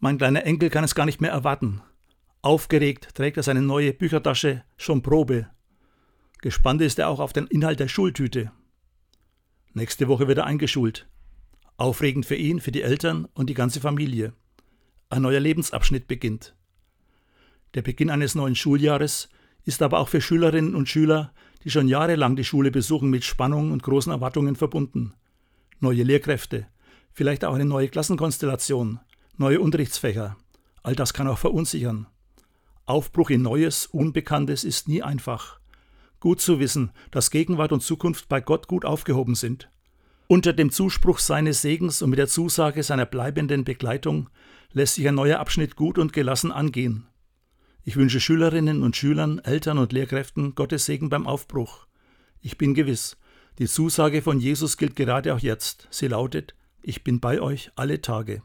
Mein kleiner Enkel kann es gar nicht mehr erwarten. Aufgeregt trägt er seine neue Büchertasche schon Probe. Gespannt ist er auch auf den Inhalt der Schultüte. Nächste Woche wird er eingeschult. Aufregend für ihn, für die Eltern und die ganze Familie. Ein neuer Lebensabschnitt beginnt. Der Beginn eines neuen Schuljahres ist aber auch für Schülerinnen und Schüler, die schon jahrelang die Schule besuchen, mit Spannung und großen Erwartungen verbunden. Neue Lehrkräfte, vielleicht auch eine neue Klassenkonstellation, neue Unterrichtsfächer. All das kann auch verunsichern. Aufbruch in Neues, Unbekanntes ist nie einfach. Gut zu wissen, dass Gegenwart und Zukunft bei Gott gut aufgehoben sind. Unter dem Zuspruch seines Segens und mit der Zusage seiner bleibenden Begleitung lässt sich ein neuer Abschnitt gut und gelassen angehen. Ich wünsche Schülerinnen und Schülern, Eltern und Lehrkräften Gottes Segen beim Aufbruch. Ich bin gewiss, die Zusage von Jesus gilt gerade auch jetzt. Sie lautet, ich bin bei euch alle Tage.